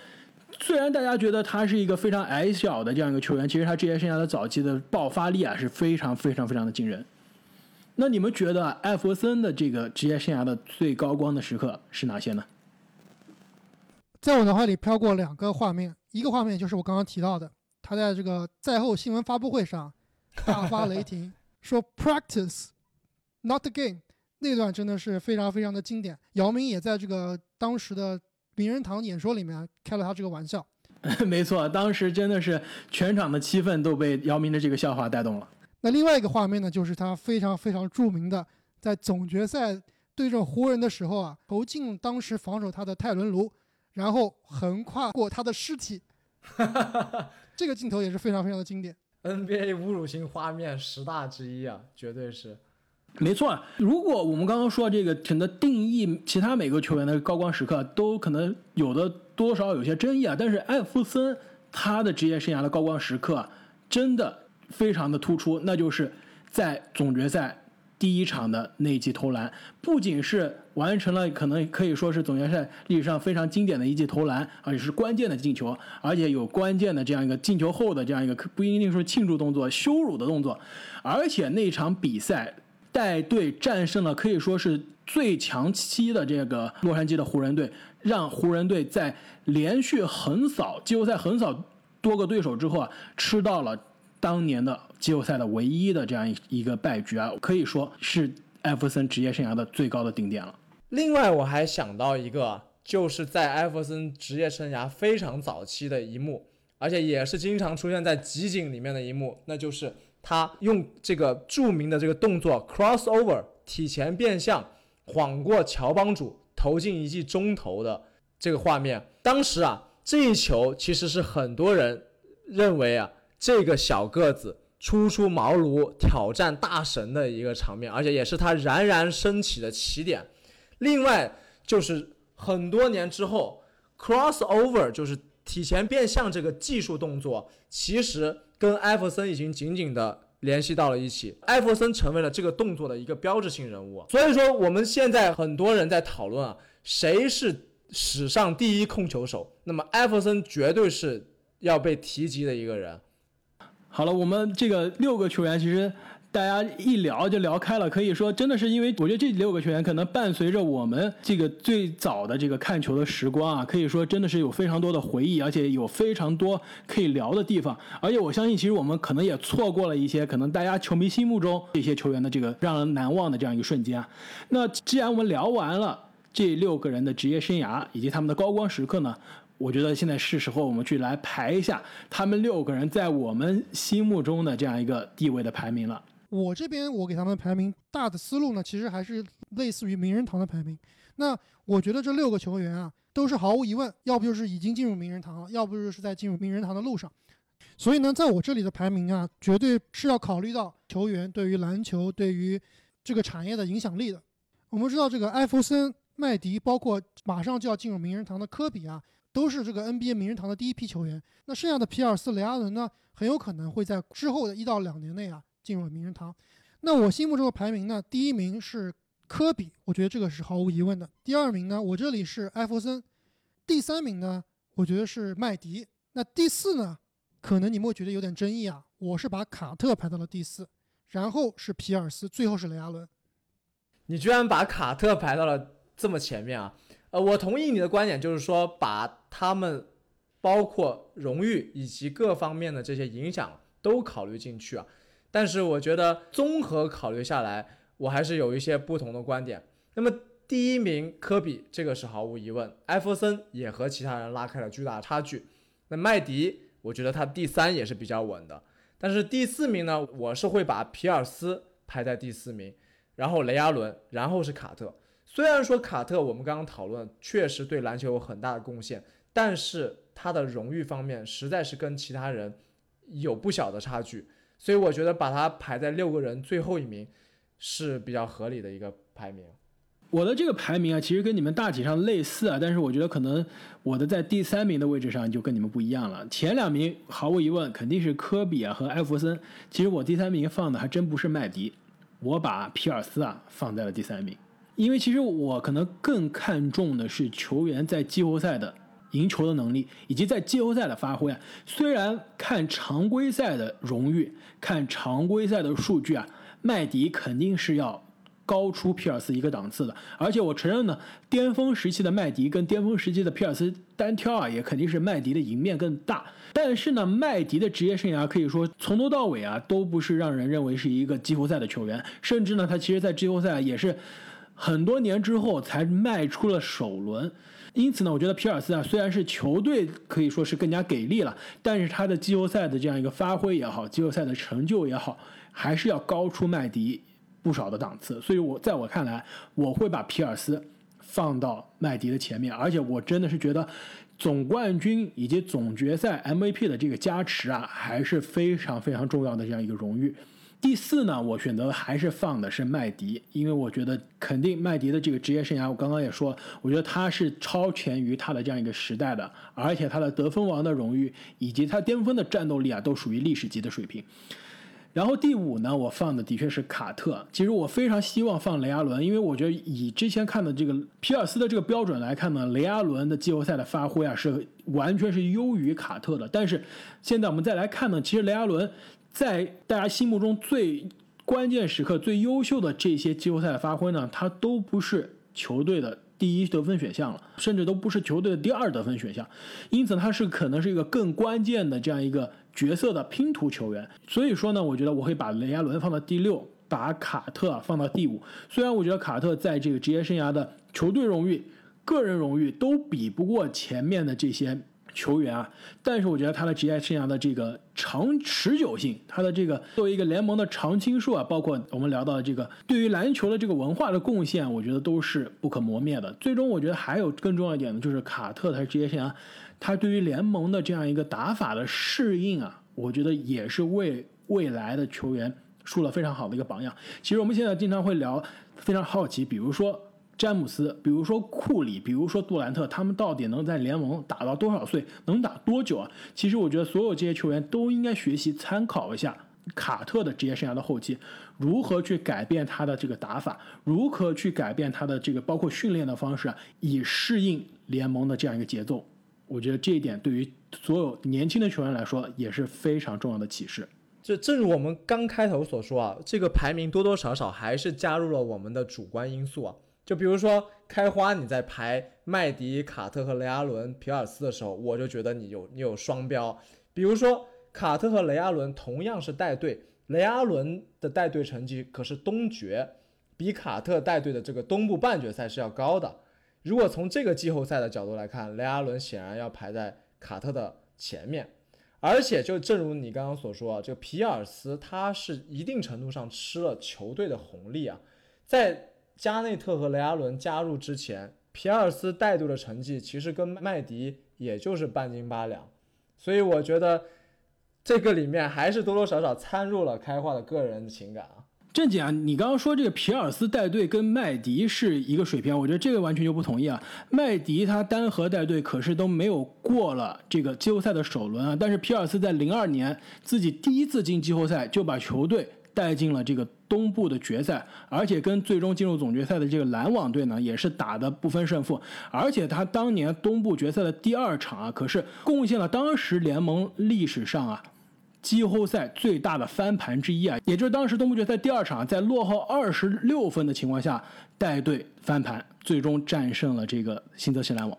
虽然大家觉得他是一个非常矮小的这样一个球员，其实他职业生涯的早期的爆发力啊是非常非常非常的惊人。那你们觉得艾弗森的这个职业生涯的最高光的时刻是哪些呢？在我脑海里飘过两个画面，一个画面就是我刚刚提到的，他在这个赛后新闻发布会上大发雷霆，说 “practice not the game”，那段真的是非常非常的经典。姚明也在这个当时的名人堂演说里面开了他这个玩笑。没错，当时真的是全场的气氛都被姚明的这个笑话带动了。那另外一个画面呢，就是他非常非常著名的在总决赛对阵湖人的时候啊，投进当时防守他的泰伦卢，然后横跨过他的尸体，这个镜头也是非常非常的经典。NBA 侮辱性画面十大之一啊，绝对是。没错，如果我们刚刚说这个整个定义，其他每个球员的高光时刻都可能有的多少有些争议啊，但是艾弗森他的职业生涯的高光时刻真的非常的突出，那就是在总决赛第一场的那记投篮，不仅是完成了可能可以说是总决赛历史上非常经典的一记投篮，而且是关键的进球，而且有关键的这样一个进球后的这样一个不一定说庆祝动作，羞辱的动作，而且那场比赛。带队战胜了可以说是最强期的这个洛杉矶的湖人队，让湖人队在连续横扫季后赛横扫多个对手之后啊，吃到了当年的季后赛的唯一的这样一一个败局啊，可以说是艾弗森职业生涯的最高的顶点了。另外，我还想到一个，就是在艾弗森职业生涯非常早期的一幕，而且也是经常出现在集锦里面的一幕，那就是。他用这个著名的这个动作 crossover 体前变向，晃过乔帮主，投进一记中投的这个画面。当时啊，这一球其实是很多人认为啊，这个小个子初出茅庐挑战大神的一个场面，而且也是他冉冉升起的起点。另外就是很多年之后，crossover 就是体前变向这个技术动作，其实。跟艾弗森已经紧紧的联系到了一起，艾弗森成为了这个动作的一个标志性人物。所以说，我们现在很多人在讨论啊，谁是史上第一控球手？那么艾弗森绝对是要被提及的一个人。好了，我们这个六个球员其实。大家一聊就聊开了，可以说真的是因为我觉得这六个球员可能伴随着我们这个最早的这个看球的时光啊，可以说真的是有非常多的回忆，而且有非常多可以聊的地方。而且我相信，其实我们可能也错过了一些可能大家球迷心目中这些球员的这个让人难忘的这样一个瞬间啊。那既然我们聊完了这六个人的职业生涯以及他们的高光时刻呢，我觉得现在是时候我们去来排一下他们六个人在我们心目中的这样一个地位的排名了。我这边我给他们排名大的思路呢，其实还是类似于名人堂的排名。那我觉得这六个球员啊，都是毫无疑问，要不就是已经进入名人堂了，要不就是在进入名人堂的路上。所以呢，在我这里的排名啊，绝对是要考虑到球员对于篮球、对于这个产业的影响力的。我们知道，这个艾弗森、麦迪，包括马上就要进入名人堂的科比啊，都是这个 NBA 名人堂的第一批球员。那剩下的皮尔斯、雷阿伦呢，很有可能会在之后的一到两年内啊。进入了名人堂，那我心目中的排名呢？第一名是科比，我觉得这个是毫无疑问的。第二名呢，我这里是艾弗森。第三名呢，我觉得是麦迪。那第四呢，可能你们会觉得有点争议啊。我是把卡特排到了第四，然后是皮尔斯，最后是雷阿伦。你居然把卡特排到了这么前面啊？呃，我同意你的观点，就是说把他们包括荣誉以及各方面的这些影响都考虑进去啊。但是我觉得综合考虑下来，我还是有一些不同的观点。那么第一名科比，这个是毫无疑问。艾弗森也和其他人拉开了巨大的差距。那麦迪，我觉得他第三也是比较稳的。但是第四名呢，我是会把皮尔斯排在第四名，然后雷阿伦，然后是卡特。虽然说卡特我们刚刚讨论确实对篮球有很大的贡献，但是他的荣誉方面实在是跟其他人有不小的差距，所以我觉得把他排在六个人最后一名是比较合理的一个排名。我的这个排名啊，其实跟你们大体上类似啊，但是我觉得可能我的在第三名的位置上就跟你们不一样了。前两名毫无疑问肯定是科比啊和艾弗森，其实我第三名放的还真不是麦迪，我把皮尔斯啊放在了第三名，因为其实我可能更看重的是球员在季后赛的赢球的能力以及在季后赛的发挥啊。虽然看常规赛的荣誉，看常规赛的数据啊，麦迪肯定是要。高出皮尔斯一个档次的，而且我承认呢，巅峰时期的麦迪跟巅峰时期的皮尔斯单挑啊，也肯定是麦迪的赢面更大。但是呢，麦迪的职业生涯可以说从头到尾啊，都不是让人认为是一个季后赛的球员，甚至呢，他其实在季后赛也是很多年之后才迈出了首轮。因此呢，我觉得皮尔斯啊，虽然是球队可以说是更加给力了，但是他的季后赛的这样一个发挥也好，季后赛的成就也好，还是要高出麦迪。不少的档次，所以我在我看来，我会把皮尔斯放到麦迪的前面，而且我真的是觉得总冠军以及总决赛 MVP 的这个加持啊，还是非常非常重要的这样一个荣誉。第四呢，我选择还是放的是麦迪，因为我觉得肯定麦迪的这个职业生涯，我刚刚也说，我觉得他是超前于他的这样一个时代的，而且他的得分王的荣誉以及他巅峰的战斗力啊，都属于历史级的水平。然后第五呢，我放的的确是卡特。其实我非常希望放雷阿伦，因为我觉得以之前看的这个皮尔斯的这个标准来看呢，雷阿伦的季后赛的发挥啊是完全是优于卡特的。但是现在我们再来看呢，其实雷阿伦在大家心目中最关键时刻、最优秀的这些季后赛的发挥呢，他都不是球队的。第一得分选项了，甚至都不是球队的第二得分选项，因此他是可能是一个更关键的这样一个角色的拼图球员。所以说呢，我觉得我会把雷阿伦放到第六，把卡特放到第五。虽然我觉得卡特在这个职业生涯的球队荣誉、个人荣誉都比不过前面的这些。球员啊，但是我觉得他的职业生涯的这个长持久性，他的这个作为一个联盟的常青树啊，包括我们聊到的这个对于篮球的这个文化的贡献，我觉得都是不可磨灭的。最终，我觉得还有更重要一点呢就是卡特他职业生涯，他对于联盟的这样一个打法的适应啊，我觉得也是为未来的球员树了非常好的一个榜样。其实我们现在经常会聊，非常好奇，比如说。詹姆斯，比如说库里，比如说杜兰特，他们到底能在联盟打到多少岁，能打多久啊？其实我觉得所有这些球员都应该学习参考一下卡特的职业生涯的后期，如何去改变他的这个打法，如何去改变他的这个包括训练的方式啊，以适应联盟的这样一个节奏。我觉得这一点对于所有年轻的球员来说也是非常重要的启示。这正如我们刚开头所说啊，这个排名多多少少还是加入了我们的主观因素啊。就比如说开花，你在排麦迪、卡特和雷阿伦、皮尔斯的时候，我就觉得你有你有双标。比如说卡特和雷阿伦同样是带队，雷阿伦的带队成绩可是东决，比卡特带队的这个东部半决赛是要高的。如果从这个季后赛的角度来看，雷阿伦显然要排在卡特的前面。而且就正如你刚刚所说啊，这个皮尔斯他是一定程度上吃了球队的红利啊，在。加内特和雷阿伦加入之前，皮尔斯带队的成绩其实跟麦迪也就是半斤八两，所以我觉得这个里面还是多多少少掺入了开化的个人情感啊。正经啊，你刚刚说这个皮尔斯带队跟麦迪是一个水平，我觉得这个完全就不同意啊。麦迪他单核带队可是都没有过了这个季后赛的首轮啊，但是皮尔斯在零二年自己第一次进季后赛就把球队带进了这个。东部的决赛，而且跟最终进入总决赛的这个篮网队呢，也是打的不分胜负。而且他当年东部决赛的第二场啊，可是贡献了当时联盟历史上啊季后赛最大的翻盘之一啊，也就是当时东部决赛第二场在落后二十六分的情况下带队翻盘，最终战胜了这个新泽西篮网。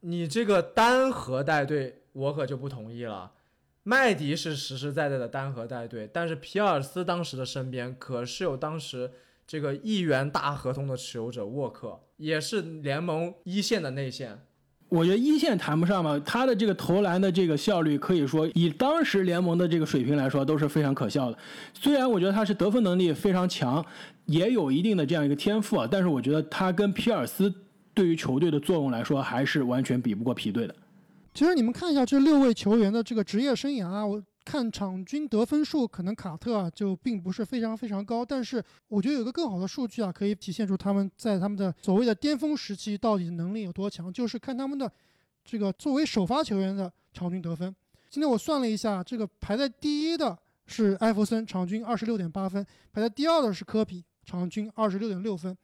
你这个单核带队，我可就不同意了。麦迪是实实在在的单核带队，但是皮尔斯当时的身边可是有当时这个亿元大合同的持有者沃克，也是联盟一线的内线。我觉得一线谈不上吧，他的这个投篮的这个效率，可以说以当时联盟的这个水平来说都是非常可笑的。虽然我觉得他是得分能力非常强，也有一定的这样一个天赋啊，但是我觉得他跟皮尔斯对于球队的作用来说，还是完全比不过皮队的。其实你们看一下这六位球员的这个职业生涯啊，我。看场均得分数，可能卡特啊就并不是非常非常高，但是我觉得有个更好的数据啊，可以体现出他们在他们的所谓的巅峰时期到底能力有多强，就是看他们的这个作为首发球员的场均得分。今天我算了一下，这个排在第一的是艾弗森，场均二十六点八分；排在第二的是科比，场均二十六点六分。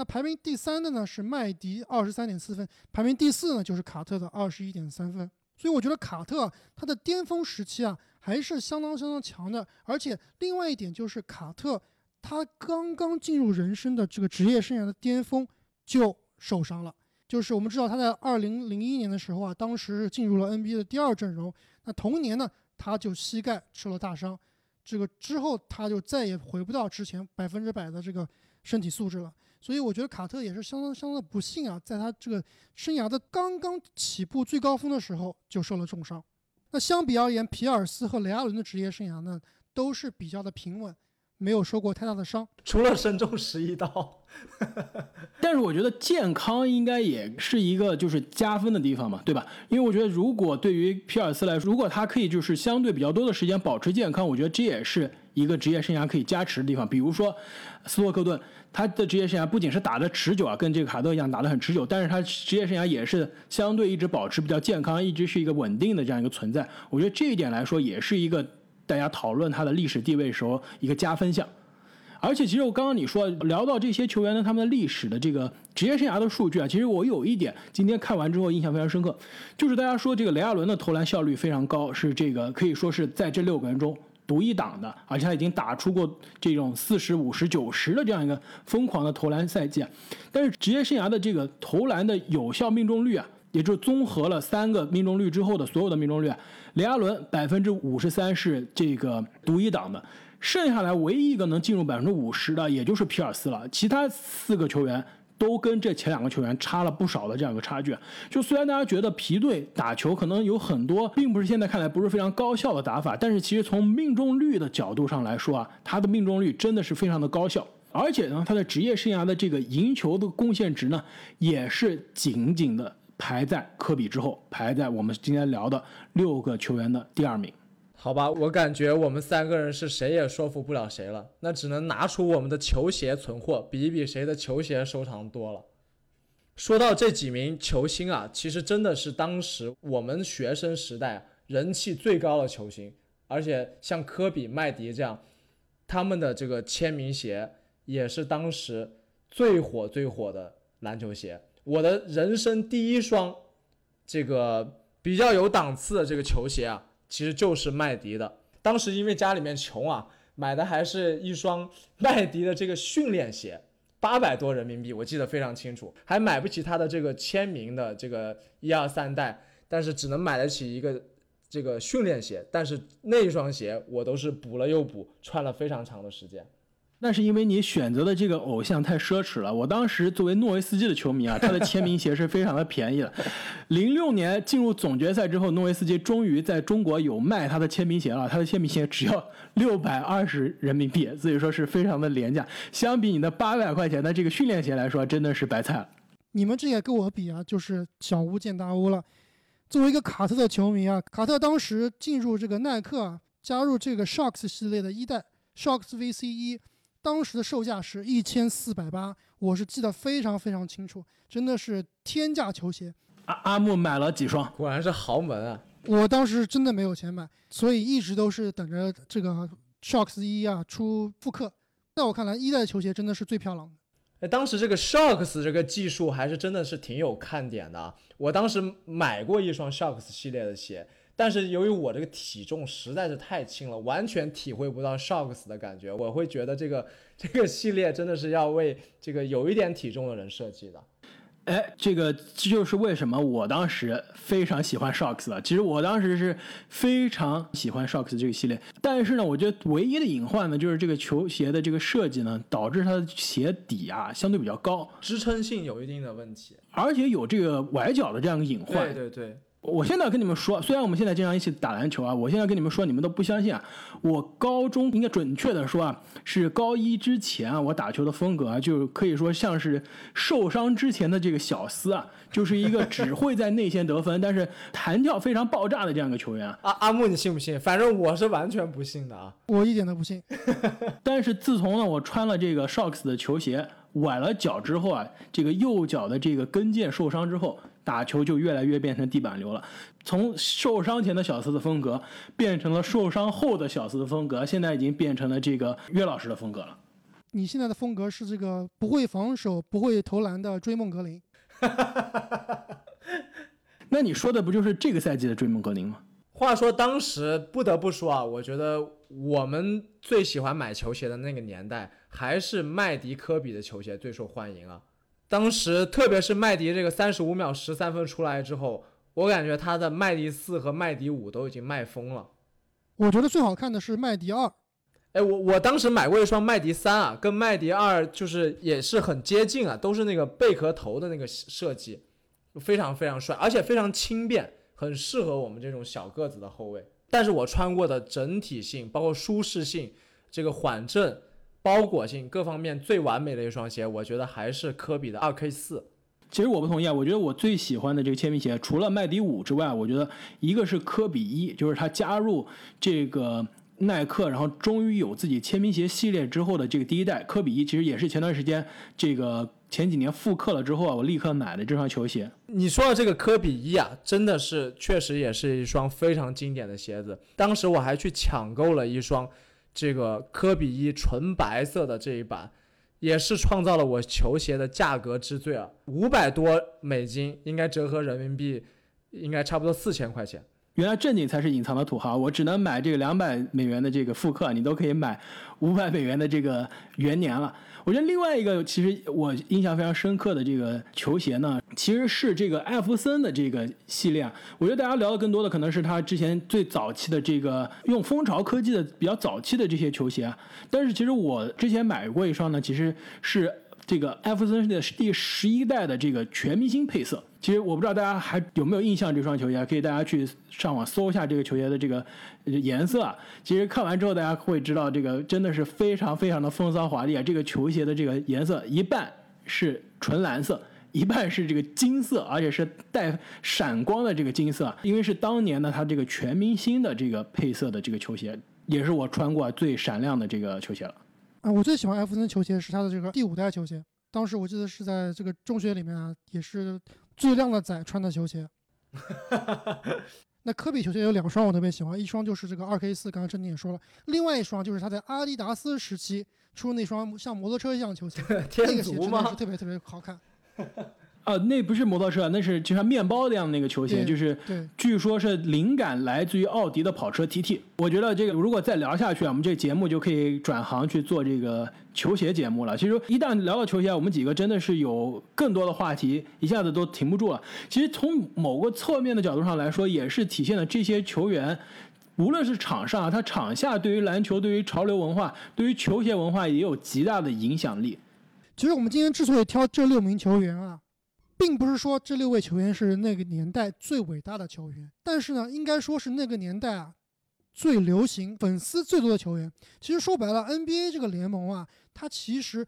那排名第三的呢是麦迪，二十三点四分；排名第四呢就是卡特的二十一点三分。所以我觉得卡特他的巅峰时期啊。还是相当相当强的，而且另外一点就是卡特，他刚刚进入人生的这个职业生涯的巅峰就受伤了。就是我们知道他在二零零一年的时候啊，当时进入了 NBA 的第二阵容，那同年呢他就膝盖受了大伤，这个之后他就再也回不到之前百分之百的这个身体素质了。所以我觉得卡特也是相当相当的不幸啊，在他这个生涯的刚刚起步最高峰的时候就受了重伤。那相比而言，皮尔斯和雷阿伦的职业生涯呢，都是比较的平稳，没有受过太大的伤，除了身中十一刀。但是我觉得健康应该也是一个就是加分的地方嘛，对吧？因为我觉得如果对于皮尔斯来说，如果他可以就是相对比较多的时间保持健康，我觉得这也是一个职业生涯可以加持的地方。比如说斯托克顿。他的职业生涯不仅是打的持久啊，跟这个卡特一样打得很持久，但是他职业生涯也是相对一直保持比较健康，一直是一个稳定的这样一个存在。我觉得这一点来说，也是一个大家讨论他的历史地位时候一个加分项。而且，其实我刚刚你说聊到这些球员的他们的历史的这个职业生涯的数据啊，其实我有一点今天看完之后印象非常深刻，就是大家说这个雷阿伦的投篮效率非常高，是这个可以说是在这六个人中。独一档的，而且他已经打出过这种四十五十九十的这样一个疯狂的投篮赛季，但是职业生涯的这个投篮的有效命中率啊，也就综合了三个命中率之后的所有的命中率，雷阿伦百分之五十三是这个独一档的，剩下来唯一一个能进入百分之五十的，也就是皮尔斯了，其他四个球员。都跟这前两个球员差了不少的这样一个差距。就虽然大家觉得皮队打球可能有很多，并不是现在看来不是非常高效的打法，但是其实从命中率的角度上来说啊，他的命中率真的是非常的高效。而且呢，他的职业生涯的这个赢球的贡献值呢，也是紧紧的排在科比之后，排在我们今天聊的六个球员的第二名。好吧，我感觉我们三个人是谁也说服不了谁了，那只能拿出我们的球鞋存货，比一比谁的球鞋收藏多了。说到这几名球星啊，其实真的是当时我们学生时代人气最高的球星，而且像科比、麦迪这样，他们的这个签名鞋也是当时最火最火的篮球鞋。我的人生第一双这个比较有档次的这个球鞋啊。其实就是麦迪的，当时因为家里面穷啊，买的还是一双 麦迪的这个训练鞋，八百多人民币，我记得非常清楚，还买不起他的这个签名的这个一二三代，但是只能买得起一个这个训练鞋，但是那一双鞋我都是补了又补，穿了非常长的时间。那是因为你选择的这个偶像太奢侈了。我当时作为诺维斯基的球迷啊，他的签名鞋是非常的便宜的。零六年进入总决赛之后，诺维斯基终于在中国有卖他的签名鞋了。他的签名鞋只要六百二十人民币，所以说是非常的廉价。相比你的八百块钱的这个训练鞋来说，真的是白菜了。你们这也跟我比啊，就是小巫见大巫了。作为一个卡特的球迷啊，卡特当时进入这个耐克啊，加入这个 Shocks 系列的一代 Shocks VC 一。当时的售价是一千四百八，我是记得非常非常清楚，真的是天价球鞋。阿阿木买了几双？果然是豪门啊！我当时真的没有钱买，所以一直都是等着这个 Shocks 一啊出复刻。在我看来，一代球鞋真的是最漂亮的。哎，当时这个 Shocks 这个技术还是真的是挺有看点的。我当时买过一双 Shocks 系列的鞋。但是由于我这个体重实在是太轻了，完全体会不到 Shocks 的感觉。我会觉得这个这个系列真的是要为这个有一点体重的人设计的。哎，这个这就是为什么我当时非常喜欢 Shocks 了。其实我当时是非常喜欢 Shocks 这个系列，但是呢，我觉得唯一的隐患呢，就是这个球鞋的这个设计呢，导致它的鞋底啊相对比较高，支撑性有一定的问题。而且有这个崴脚的这样一个隐患。对对对，我现在跟你们说，虽然我们现在经常一起打篮球啊，我现在跟你们说，你们都不相信啊。我高中应该准确的说啊，是高一之前啊，我打球的风格啊，就可以说像是受伤之前的这个小斯啊，就是一个只会在内线得分，但是弹跳非常爆炸的这样一个球员啊。阿阿木，你信不信？反正我是完全不信的啊。我一点都不信。但是自从呢，我穿了这个 Shocks 的球鞋，崴了脚之后啊，这个右脚的这个跟腱受伤之后，打球就越来越变成地板流了。从受伤前的小斯的风格，变成了受伤后的小斯的风格，现在已经变成了这个岳老师的风格了。你现在的风格是这个不会防守、不会投篮的追梦格林。那你说的不就是这个赛季的追梦格林吗？话说当时不得不说啊，我觉得我们最喜欢买球鞋的那个年代，还是麦迪科比的球鞋最受欢迎啊。当时特别是麦迪这个三十五秒十三分出来之后，我感觉他的麦迪四和麦迪五都已经卖疯了。我觉得最好看的是麦迪二。哎，我我当时买过一双麦迪三啊，跟麦迪二就是也是很接近啊，都是那个贝壳头的那个设计，非常非常帅，而且非常轻便，很适合我们这种小个子的后卫。但是我穿过的整体性，包括舒适性、这个缓震、包裹性各方面最完美的一双鞋，我觉得还是科比的二 K 四。其实我不同意啊，我觉得我最喜欢的这个签名鞋，除了麦迪五之外，我觉得一个是科比一，就是他加入这个耐克，然后终于有自己签名鞋系列之后的这个第一代科比一，其实也是前段时间这个前几年复刻了之后啊，我立刻买的这双球鞋。你说的这个科比一啊，真的是确实也是一双非常经典的鞋子。当时我还去抢购了一双这个科比一纯白色的这一版。也是创造了我球鞋的价格之最啊，五百多美金，应该折合人民币，应该差不多四千块钱。原来正经才是隐藏的土豪，我只能买这个两百美元的这个复刻，你都可以买五百美元的这个元年了。我觉得另外一个，其实我印象非常深刻的这个球鞋呢，其实是这个艾弗森的这个系列。我觉得大家聊的更多的可能是他之前最早期的这个用蜂巢科技的比较早期的这些球鞋。但是其实我之前买过一双呢，其实是这个艾弗森的第十一代的这个全明星配色。其实我不知道大家还有没有印象这双球鞋，可以大家去上网搜一下这个球鞋的这个颜色。啊。其实看完之后，大家会知道这个真的是非常非常的风骚华丽啊！这个球鞋的这个颜色一半是纯蓝色，一半是这个金色，而且是带闪光的这个金色。因为是当年呢，它这个全明星的这个配色的这个球鞋，也是我穿过最闪亮的这个球鞋了。啊，我最喜欢艾弗森球鞋是它的这个第五代球鞋，当时我记得是在这个中学里面啊，也是。最靓的仔穿的球鞋，那科比球鞋有两双我特别喜欢，一双就是这个二 K 四，刚刚郑宁也说了，另外一双就是他在阿迪达斯时期出那双像摩托车一样的球鞋，那个鞋真的是特别特别好看。啊，那不是摩托车，那是就像面包那样的那个球鞋，就是据说是灵感来自于奥迪的跑车 TT。我觉得这个如果再聊下去啊，我们这个节目就可以转行去做这个球鞋节目了。其实一旦聊到球鞋，我们几个真的是有更多的话题，一下子都停不住了。其实从某个侧面的角度上来说，也是体现了这些球员，无论是场上，他场下对于篮球、对于潮流文化、对于球鞋文化也有极大的影响力。其实我们今天之所以挑这六名球员啊。并不是说这六位球员是那个年代最伟大的球员，但是呢，应该说是那个年代啊最流行、粉丝最多的球员。其实说白了，NBA 这个联盟啊，它其实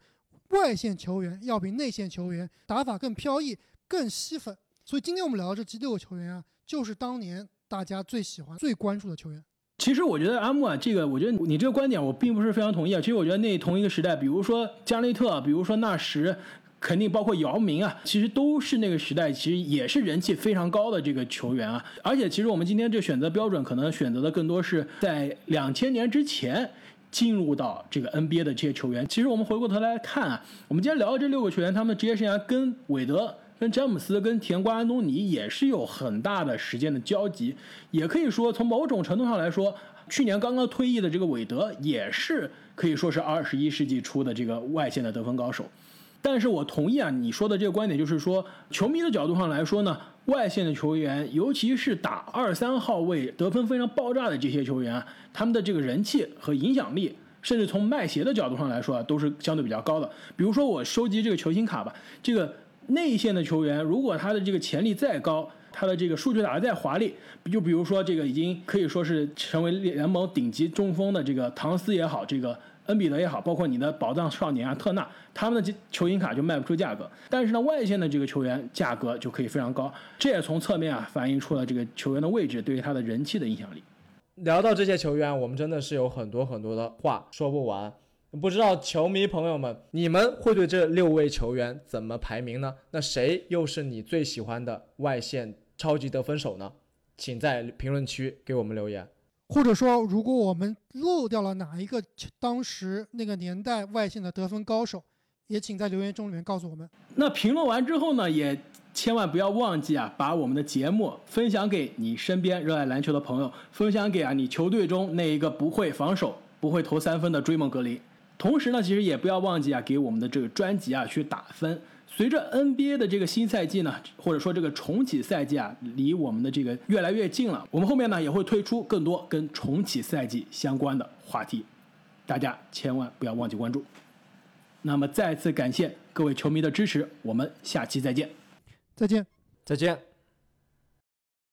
外线球员要比内线球员打法更飘逸、更吸粉。所以今天我们聊的这六个球员啊，就是当年大家最喜欢、最关注的球员。其实我觉得阿木啊，这个我觉得你这个观点我并不是非常同意啊。其实我觉得那同一个时代，比如说加内特，比如说纳什。肯定包括姚明啊，其实都是那个时代，其实也是人气非常高的这个球员啊。而且，其实我们今天这选择标准，可能选择的更多是在两千年之前进入到这个 NBA 的这些球员。其实我们回过头来看啊，我们今天聊的这六个球员，他们的职业生涯跟韦德、跟詹姆斯、跟甜瓜安东尼也是有很大的时间的交集。也可以说，从某种程度上来说，去年刚刚退役的这个韦德，也是可以说是二十一世纪初的这个外线的得分高手。但是我同意啊，你说的这个观点，就是说，球迷的角度上来说呢，外线的球员，尤其是打二三号位得分非常爆炸的这些球员，他们的这个人气和影响力，甚至从卖鞋的角度上来说啊，都是相对比较高的。比如说我收集这个球星卡吧，这个内线的球员，如果他的这个潜力再高，他的这个数据打得再华丽，就比如说这个已经可以说是成为联盟顶级中锋的这个唐斯也好，这个。恩比德也好，包括你的宝藏少年啊特纳，他们的球星卡就卖不出价格。但是呢，外线的这个球员价格就可以非常高，这也从侧面啊反映出了这个球员的位置对于他的人气的影响力。聊到这些球员，我们真的是有很多很多的话说不完。不知道球迷朋友们，你们会对这六位球员怎么排名呢？那谁又是你最喜欢的外线超级得分手呢？请在评论区给我们留言。或者说，如果我们漏掉了哪一个当时那个年代外线的得分高手，也请在留言中里面告诉我们。那评论完之后呢，也千万不要忘记啊，把我们的节目分享给你身边热爱篮球的朋友，分享给啊你球队中那一个不会防守、不会投三分的追梦格林。同时呢，其实也不要忘记啊，给我们的这个专辑啊去打分。随着 NBA 的这个新赛季呢，或者说这个重启赛季啊，离我们的这个越来越近了，我们后面呢也会推出更多跟重启赛季相关的话题，大家千万不要忘记关注。那么再次感谢各位球迷的支持，我们下期再见，再见，再见。